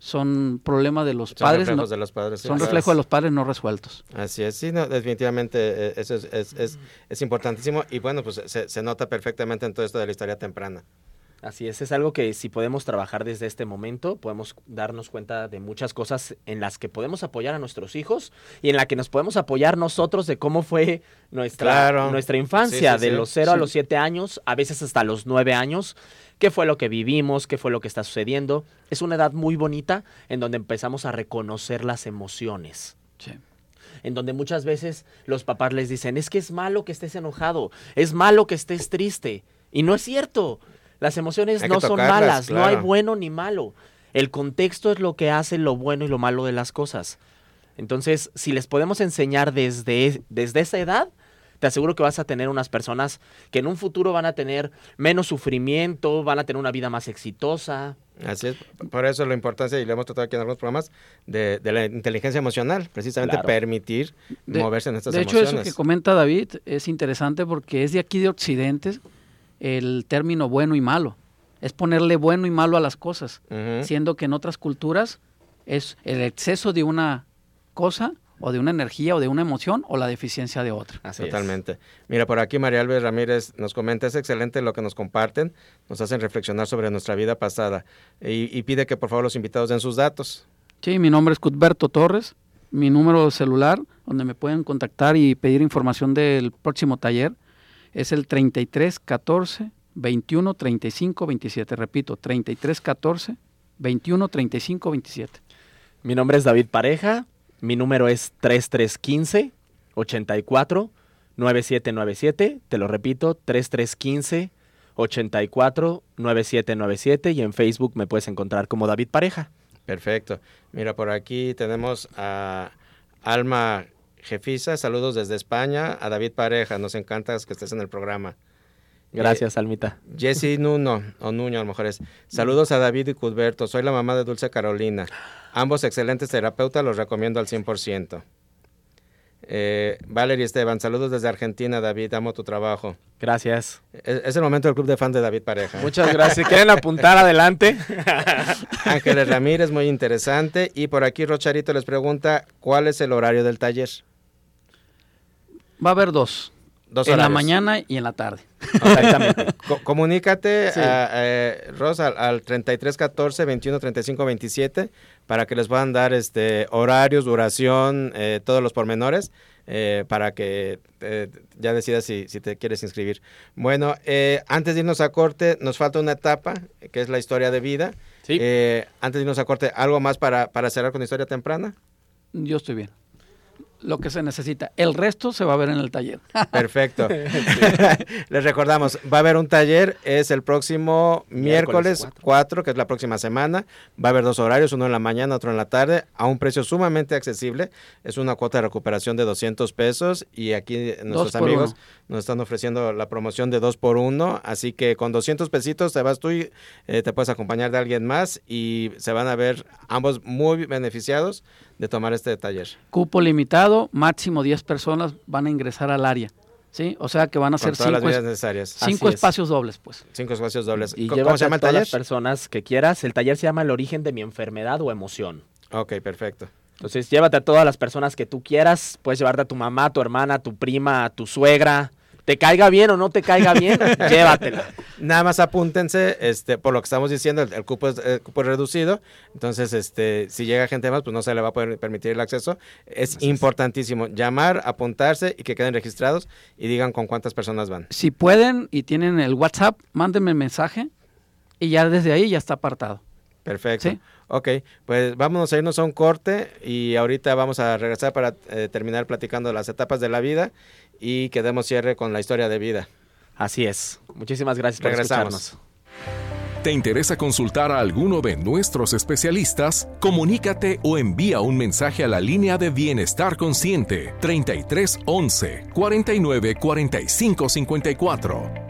son problema de los padres. Reflejos de los padres. Son reflejos de los padres no resueltos. Así es, sí, no, definitivamente eh, eso es, es, es, importantísimo y bueno, pues se, se, nota perfectamente en todo esto de la historia temprana. Así es, es algo que si podemos trabajar desde este momento, podemos darnos cuenta de muchas cosas en las que podemos apoyar a nuestros hijos y en la que nos podemos apoyar nosotros de cómo fue nuestra, nuestra infancia, de los 0 a los 7 años, a veces hasta los 9 años, qué fue lo que vivimos, qué fue lo que está sucediendo. Es una edad muy bonita en donde empezamos a reconocer las emociones. en donde muchas veces los papás les dicen, es que es malo que estés enojado, es malo que estés triste. Y no es cierto. Las emociones no son malas, no hay bueno ni malo. El contexto es lo que hace lo bueno y lo malo de las cosas. Entonces, si les podemos enseñar desde, desde esa edad, te aseguro que vas a tener unas personas que en un futuro van a tener menos sufrimiento, van a tener una vida más exitosa. Así es, por eso la importancia, y lo hemos tratado aquí en algunos programas, de, la inteligencia emocional, precisamente permitir moverse en estas emociones. De hecho, eso que comenta David es interesante porque es de aquí de Occidente, el término bueno y malo. Es ponerle bueno y malo a las cosas, siendo que en otras culturas es el exceso de una cosa o de una energía o de una emoción o la deficiencia de otra. Totalmente. Mira, por aquí María Alves Ramírez nos comenta, es excelente lo que nos comparten, nos hacen reflexionar sobre nuestra vida pasada y, pide que por favor los invitados den sus datos. Sí, mi nombre es Cuthberto Torres, mi número de celular, donde me pueden contactar y pedir información del próximo taller, es el 33 14 21 35 27. Repito, 33 14 21 35 27. Mi nombre es David Pareja, mi número es 3315 84 9797. Te lo repito, 3315 84 9797 y en Facebook me puedes encontrar como David Pareja. Perfecto. Mira, por aquí tenemos a Alma Jefisa, saludos desde España, a David Pareja, nos encanta que estés en el programa. Gracias, eh, Almita. Jesse Nuno, o Nuño a lo mejor es. Saludos a David y Cudberto, soy la mamá de Dulce Carolina. Ambos excelentes terapeutas, los recomiendo al 100%. Eh, Valerie Esteban, saludos desde Argentina, David, amo tu trabajo. Gracias. Es, el momento del club de fan de David Pareja. Muchas gracias. ¿Quieren apuntar adelante? Ángeles Ramírez, muy interesante. Y por aquí Rocharito les pregunta, ¿cuál es el horario del taller? Va a haber dos. Dos en la mañana y en la tarde. Exactamente. comunícate, a, eh, Rosa, al, 33 14 21 35 27 para que les puedan dar este horarios, duración, eh, todos los pormenores. Eh, para que ya decidas si, si, te quieres inscribir. Bueno, antes de irnos a corte, nos falta una etapa, que es la historia de vida. Sí. antes de irnos a corte, ¿algo más para, para cerrar con historia temprana? Yo estoy bien lo que se necesita. El resto se va a ver en el taller. Perfecto. Les recordamos, va a haber un taller, es el próximo miércoles, 4. que es la próxima semana. Va a haber dos horarios, uno en la mañana, otro en la tarde, a un precio sumamente accesible. Es una cuota de recuperación de 200 pesos y aquí nuestros amigos nos están ofreciendo la promoción de 2 por 1. Así que con 200 pesitos te vas tú y eh, te puedes acompañar de alguien más y se van a ver ambos muy beneficiados de tomar este taller. Cupo limitado, máximo 10 personas van a ingresar al área. ¿sí? O sea que van a ser cinco, necesarias. cinco espacios dobles, pues. Cinco espacios dobles. Y ¿Cómo se llama el taller? las personas que quieras. El taller se llama El origen de mi enfermedad o emoción. Ok, perfecto. Entonces, llévate a todas las personas que tú quieras. Puedes llevarte a tu mamá, a tu hermana, a tu prima, a tu suegra, te caiga bien o no te caiga bien, llévatela. Nada más apúntense, este, por lo que estamos diciendo, el, cupo, es, cupo reducido, entonces este, si llega gente más, pues no se le va a poder permitir el acceso. Es importantísimo llamar, apuntarse y que queden registrados y digan con cuántas personas van. Si pueden y tienen el WhatsApp, mándenme mensaje y ya desde ahí ya está apartado. Perfecto. Ok, pues vámonos a irnos a un corte y ahorita vamos a regresar para eh, terminar platicando las etapas de la vida y que demos cierre con la historia de vida. Así es. Muchísimas gracias por escucharnos. ¿Te interesa consultar a alguno de nuestros especialistas? Comunícate o envía un mensaje a la línea de Bienestar Consciente 33 11 49 45 54.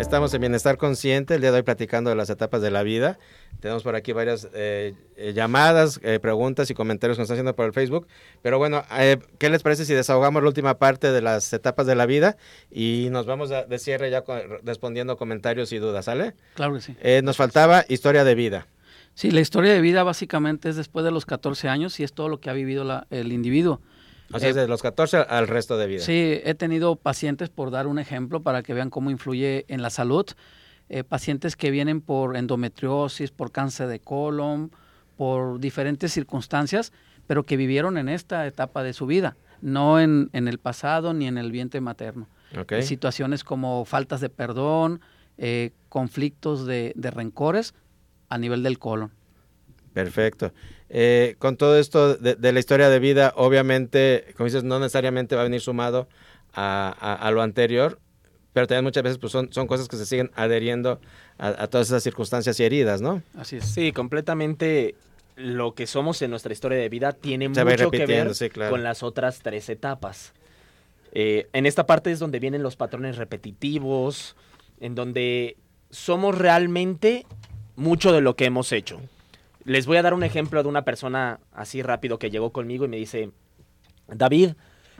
Estamos en Bienestar Consciente, el día de hoy platicando de las etapas de la vida. Tenemos por aquí varias eh, eh, llamadas, eh, preguntas y comentarios que nos están haciendo por el Facebook. Pero bueno, ¿qué les parece si desahogamos la última parte de las etapas de la vida y nos vamos de cierre ya respondiendo comentarios y dudas, ¿sale? Claro que sí. nos faltaba historia de vida. Sí, la historia de vida básicamente es después de los 14 años y es todo lo que ha vivido el individuo. O sea, desde los 14 al resto de vida. Sí, he tenido pacientes, por dar un ejemplo, para que vean cómo influye en la salud, eh, pacientes que vienen por endometriosis, por cáncer de colon, por diferentes circunstancias, pero que vivieron en esta etapa de su vida, no en, el pasado ni en el vientre materno. Okay. Situaciones como faltas de perdón, eh, conflictos de, de rencores a nivel del colon. Perfecto. Eh, con todo esto de, la historia de vida, obviamente, como dices, no necesariamente va a venir sumado a, lo anterior, pero también muchas veces pues, son, son cosas que se siguen adheriendo a, todas esas circunstancias y heridas, ¿no? Así es. Sí, completamente lo que somos en nuestra historia de vida tiene mucho que ver con las otras tres etapas. Eh, en esta parte es donde vienen los patrones repetitivos, en donde somos realmente mucho de lo que hemos hecho. Les voy a dar un ejemplo de una persona así rápido que llegó conmigo y me dice, David,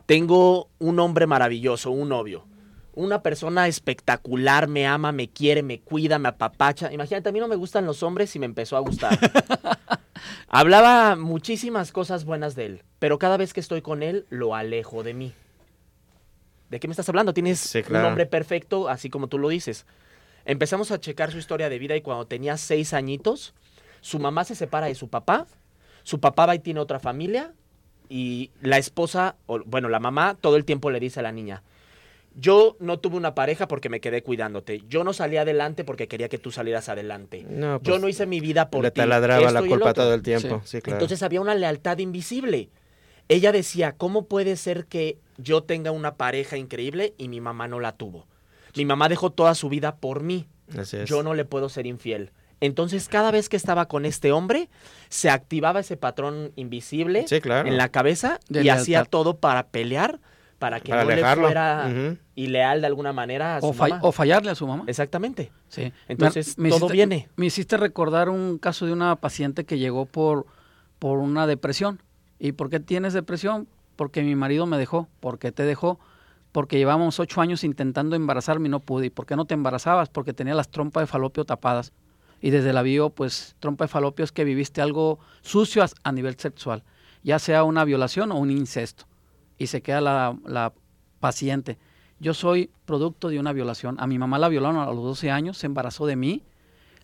tengo un hombre maravilloso, un novio. Una persona espectacular, me ama, me quiere, me cuida, me apapacha. Imagínate, a mí no me gustan los hombres y me empezó a gustar. Hablaba muchísimas cosas buenas de él, pero cada vez que estoy con él, lo alejo de mí. ¿De qué me estás hablando? Tienes un hombre perfecto, así como tú lo dices. Empezamos a checar su historia de vida y cuando tenía seis añitos, su mamá se separa de su papá, su papá va y tiene otra familia y la esposa, o, bueno, la mamá todo el tiempo le dice a la niña, yo no tuve una pareja porque me quedé cuidándote. Yo no salí adelante porque quería que tú salieras adelante. yo pues, no hice mi vida por le ti. Le taladraba la culpa todo el tiempo. Entonces había una lealtad invisible. Ella decía, ¿cómo puede ser que yo tenga una pareja increíble y mi mamá no la tuvo? Mi mamá dejó toda su vida por mí. Yo no le puedo ser infiel. Entonces, cada vez que estaba con este hombre, se activaba ese patrón invisible en la cabeza y hacía todo para pelear, para que no le fuera ileal de alguna manera a su o, mamá. o fallarle a su mamá. Exactamente. Sí. Entonces, todo viene. Me hiciste recordar un caso de una paciente que llegó por, por una depresión. ¿Y por qué tienes depresión? Porque mi marido me dejó. ¿Por qué te dejó? porque llevábamos ocho años intentando embarazarme y no pude. ¿Y por qué no te embarazabas? Porque tenía las trompas de falopio tapadas. Y desde la bio, pues trompa de falopio es que viviste algo sucio a, nivel sexual, ya sea una violación o un incesto. Y se queda la, la, paciente. Yo soy producto de una violación. A mi mamá la violaron a los 12 años, se embarazó de mí.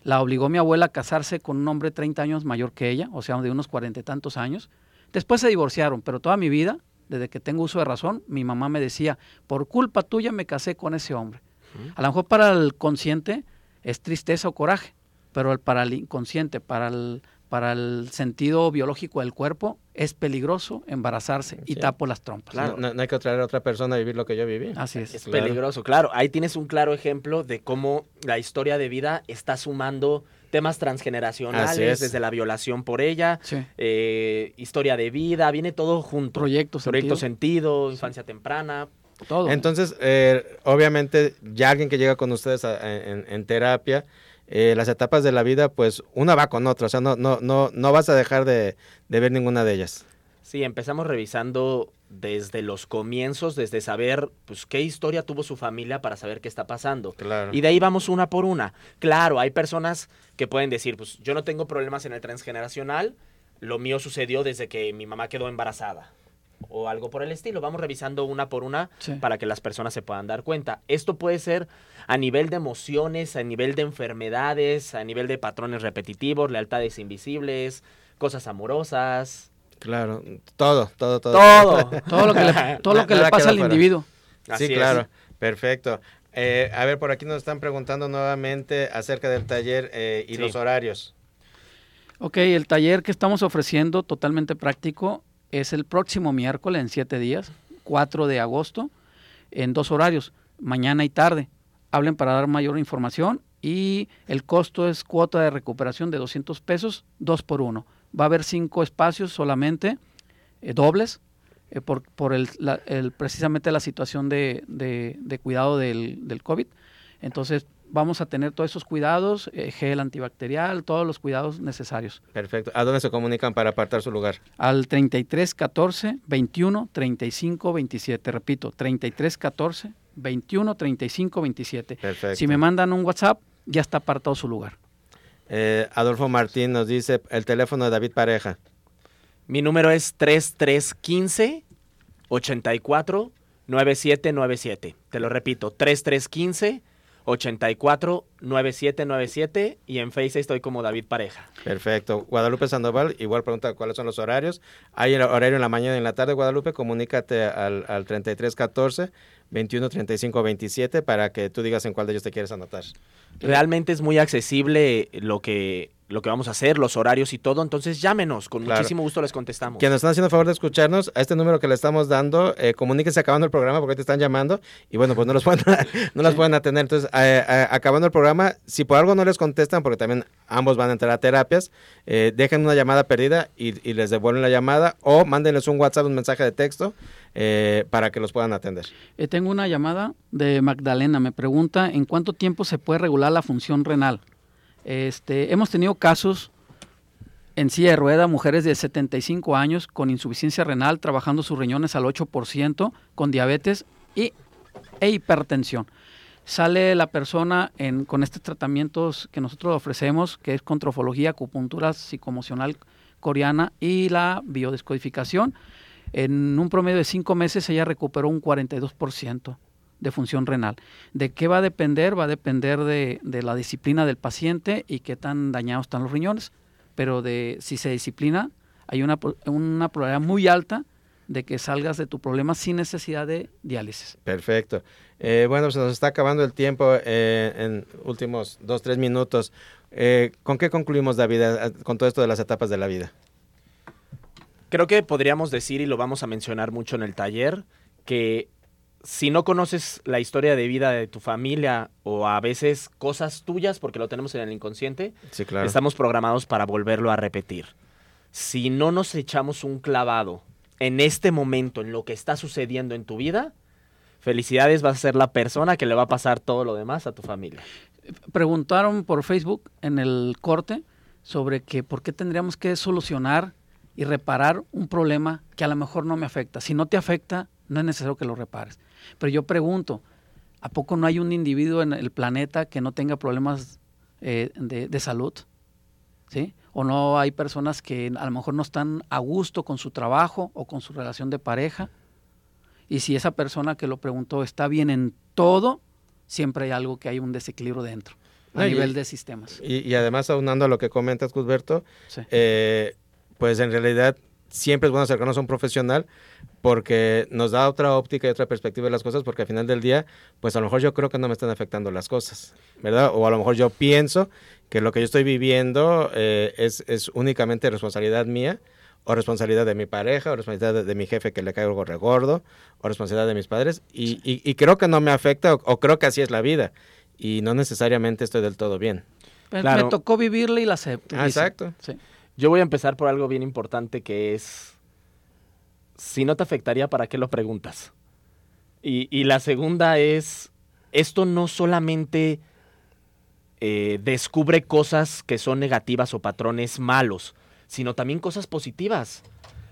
La obligó mi abuela a casarse con un hombre 30 años mayor que ella, o sea, de unos cuarenta y tantos años. Después se divorciaron, pero toda mi vida desde que tengo uso de razón, mi mamá me decía, por culpa tuya me casé con ese hombre. A lo mejor para el consciente es tristeza o coraje, pero para el inconsciente, para el, para el sentido biológico del cuerpo, es peligroso embarazarse y tapo las trompas. No, hay que traer a otra persona a vivir lo que yo viví. Así es. Es peligroso, claro. Ahí tienes un claro ejemplo de cómo la historia de vida está sumando temas transgeneracionales, desde la violación por ella, eh, historia de vida, viene todo junto. Proyecto Proyecto sentido, infancia temprana. Todo. Entonces, eh, obviamente, ya alguien que llega con ustedes en, terapia, eh, las etapas de la vida, pues una va con otra, o sea, no, no, no, no vas a dejar de ver ninguna de ellas. Sí, empezamos revisando desde los comienzos, desde saber pues qué historia tuvo su familia para saber qué está pasando. Claro. Y de ahí vamos una por una. Claro, hay personas que pueden decir, pues yo no tengo problemas en el transgeneracional, lo mío sucedió desde que mi mamá quedó embarazada o algo por el estilo. Vamos revisando una por una para que las personas se puedan dar cuenta. Esto puede ser a nivel de emociones, a nivel de enfermedades, a nivel de patrones repetitivos, lealtades invisibles, cosas amorosas, Claro, todo, todo, todo. Todo, todo lo que le, todo lo que le pasa al individuo. sí, claro, perfecto. Eh, a ver, por aquí nos están preguntando nuevamente acerca del taller eh, y los horarios. Ok, el taller que estamos ofreciendo totalmente práctico es el próximo miércoles en siete días, 4 de agosto, en dos horarios, mañana y tarde. Hablen para dar mayor información y el costo es cuota de recuperación de 200 pesos, dos por uno va a haber cinco espacios solamente, eh, dobles, eh, por, por el, precisamente la situación de, de, cuidado del, del, COVID. Entonces, vamos a tener todos esos cuidados, eh, gel antibacterial, todos los cuidados necesarios. Perfecto. ¿A dónde se comunican para apartar su lugar? Al 33 14 21 35 27. Repito, 33 14 21 35 27. Perfecto. Si me mandan un WhatsApp, ya está apartado su lugar. Eh, Adolfo Martín nos dice el teléfono de David Pareja. Mi número es 3315 84 9797. Te lo repito, 3315 84 9797 y en Facebook estoy como David Pareja. Perfecto. Guadalupe Sandoval, igual pregunta cuáles son los horarios. Hay el horario en la mañana y en la tarde, Guadalupe, comunícate al, al 3314 21 35 27 para que tú digas en cuál de ellos te quieres anotar. Realmente es muy accesible lo que lo que vamos a hacer, los horarios y todo. Entonces llámenos, con muchísimo gusto les contestamos. Quienes nos están haciendo el favor de escucharnos, a este número que le estamos dando, eh, comuníquense acabando el programa porque te están llamando y bueno, pues no los pueden, no las pueden atender. Entonces, eh, eh, acabando el programa, si por algo no les contestan, porque también ambos van a entrar a terapias, eh, dejen una llamada perdida y, les devuelven la llamada o mándenles un WhatsApp, un mensaje de texto para que los puedan atender. tengo una llamada de Magdalena, me pregunta en cuánto tiempo se puede regular la función renal. Este, hemos tenido casos en silla de rueda, mujeres de 75 años con insuficiencia renal, trabajando sus riñones al 8%, con diabetes y, e hipertensión. Sale la persona con estos tratamientos que nosotros ofrecemos, que es controfología, acupuntura psicomocional coreana y la biodescodificación. En un promedio de cinco meses ella recuperó un 42% de función renal. ¿De qué va a depender? Va a depender de, de la disciplina del paciente y qué tan dañados están los riñones pero de si se disciplina, hay una, una probabilidad muy alta de que salgas de tu problema sin necesidad de diálisis. Perfecto. Eh, bueno, se nos está acabando el tiempo eh, en últimos dos, tres minutos. Eh, ¿Con qué concluimos, David, con todo esto de las etapas de la vida? Creo que podríamos decir, y lo vamos a mencionar mucho en el taller, que si no conoces la historia de vida de tu familia o a veces cosas tuyas, porque lo tenemos en el inconsciente, estamos programados para volverlo a repetir. Si no nos echamos un clavado en este momento, en lo que está sucediendo en tu vida, felicidades, vas a ser la persona que le va a pasar todo lo demás a tu familia. Preguntaron por Facebook en el corte sobre que por qué tendríamos que solucionar y reparar un problema que a lo mejor no me afecta. Si no te afecta, no es necesario que lo repares. Pero yo pregunto, ¿a poco no hay un individuo en el planeta que no tenga problemas eh, de, salud? ¿Sí? O no hay personas que a lo mejor no están a gusto con su trabajo o con su relación de pareja. Y si esa persona que lo preguntó está bien en todo, siempre hay algo que hay un desequilibrio dentro, a nivel de sistemas. Y, además, aunando a lo que comentas, Cusberto, eh, pues en realidad siempre es bueno acercarnos a un profesional porque nos da otra óptica y otra perspectiva de las cosas, porque al final del día, pues a lo mejor yo creo que no me están afectando las cosas, ¿verdad? O a lo mejor yo pienso que lo que yo estoy viviendo eh, es, es, únicamente responsabilidad mía, o responsabilidad de mi pareja, o responsabilidad de, mi jefe que le cae algo regordo, o responsabilidad de mis padres, y, y, creo que no me afecta, o, creo que así es la vida, y no necesariamente estoy del todo bien. Pues, me tocó vivirla y la acepto. Ah, exacto. Sí. Yo voy a empezar por algo bien importante que es, si no te afectaría, ¿para qué lo preguntas? Y, la segunda es, esto no solamente eh, descubre cosas que son negativas o patrones malos, sino también cosas positivas.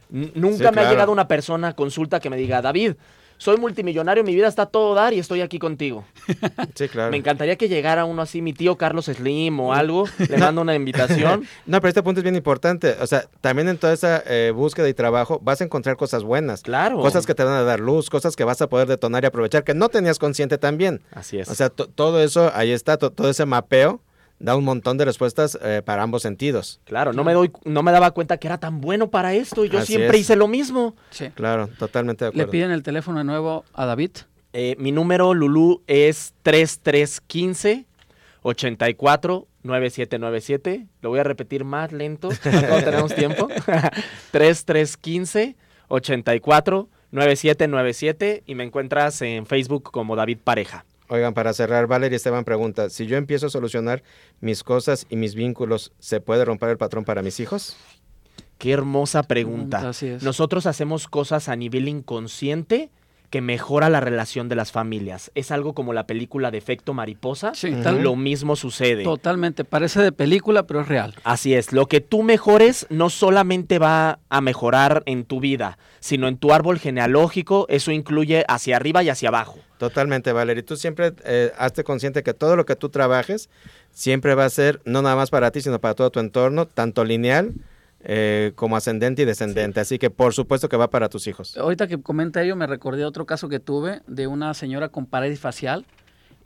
nunca me ha llegado una persona a consulta que me diga, David, soy multimillonario, mi vida está a todo dar y estoy aquí contigo. Sí, claro. Me encantaría que llegara uno así, mi tío Carlos Slim o algo, le mando una invitación. No, pero este punto es bien importante. O sea, también en toda esa eh, búsqueda y trabajo vas a encontrar cosas buenas. Claro. Cosas que te van a dar luz, cosas que vas a poder detonar y aprovechar que no tenías consciente también. Así es. O sea, todo eso, ahí está, todo ese mapeo da un montón de respuestas eh, para ambos sentidos. Claro, no me doy, no me daba cuenta que era tan bueno para esto y yo siempre hice lo mismo. Sí. Claro, totalmente de acuerdo. ¿Le piden el teléfono de nuevo a David? Eh, mi número, Lulú, es 3315 84 9797. Lo voy a repetir más lento, no tenemos tiempo. 3315 84 9797 y me encuentras en Facebook como David Pareja. Oigan, para cerrar, Valeria Esteban pregunta, si yo empiezo a solucionar mis cosas y mis vínculos, ¿se puede romper el patrón para mis hijos? Qué hermosa pregunta. Nosotros hacemos cosas a nivel inconsciente que mejora la relación de las familias. Es algo como la película de efecto mariposa. Sí, Lo mismo sucede. Totalmente. Parece de película, pero es real. Así es. Lo que tú mejores no solamente va a mejorar en tu vida, sino en tu árbol genealógico. Eso incluye hacia arriba y hacia abajo. Totalmente, Valeria. Tú siempre eh, hazte consciente que todo lo que tú trabajes siempre va a ser no nada más para ti, sino para todo tu entorno, tanto lineal eh, como ascendente y descendente. Así que por supuesto que va para tus hijos. Ahorita que comenta ello, me recordé otro caso que tuve de una señora con parálisis facial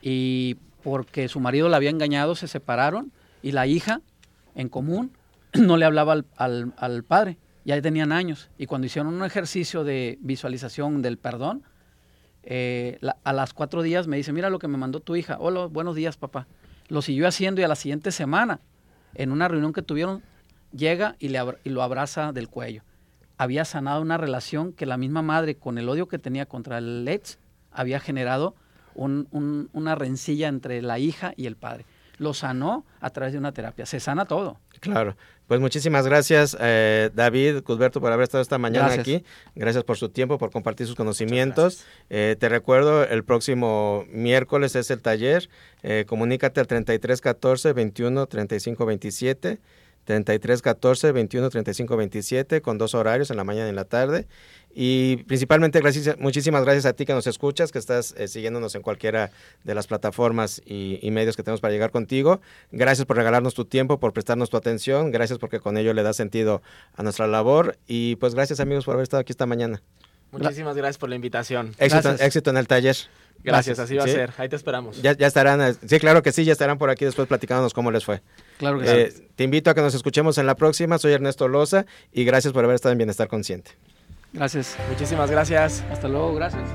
y porque su marido la había engañado, se separaron y la hija en común no le hablaba al, al, padre. Ya tenían años. Y cuando hicieron un ejercicio de visualización del perdón, eh, a las cuatro días me dice, mira lo que me mandó tu hija. Hola, buenos días, papá. Lo siguió haciendo y a la siguiente semana, en una reunión que tuvieron, llega y, le y lo abraza del cuello. Había sanado una relación que la misma madre, con el odio que tenía contra el ex, había generado una rencilla entre la hija y el padre. Lo sanó a través de una terapia. Se sana todo. Claro. Pues muchísimas gracias, eh, David, Cusberto, por haber estado esta mañana aquí. Gracias por su tiempo, por compartir sus conocimientos. Eh, te recuerdo, el próximo miércoles es el taller. Eh, comunícate al 3314 21 35 27 33 14 21 35 27 con dos horarios en la mañana y en la tarde. Y principalmente gracias, muchísimas gracias a ti que nos escuchas, que estás eh, siguiéndonos en cualquiera de las plataformas y, medios que tenemos para llegar contigo. Gracias por regalarnos tu tiempo, por prestarnos tu atención. Gracias porque con ello le da sentido a nuestra labor. Y pues gracias amigos por haber estado aquí esta mañana. Muchísimas gracias por la invitación. Éxito, éxito en el taller. Gracias, así va a ser. Ahí te esperamos. Ya, ya, estarán, eh, sí, claro que sí, ya estarán por aquí después platicándonos cómo les fue. Claro que eh, Te invito a que nos escuchemos en la próxima. Soy Ernesto Loza y gracias por haber estado en Bienestar Consciente. Gracias. Muchísimas gracias. Hasta luego, gracias.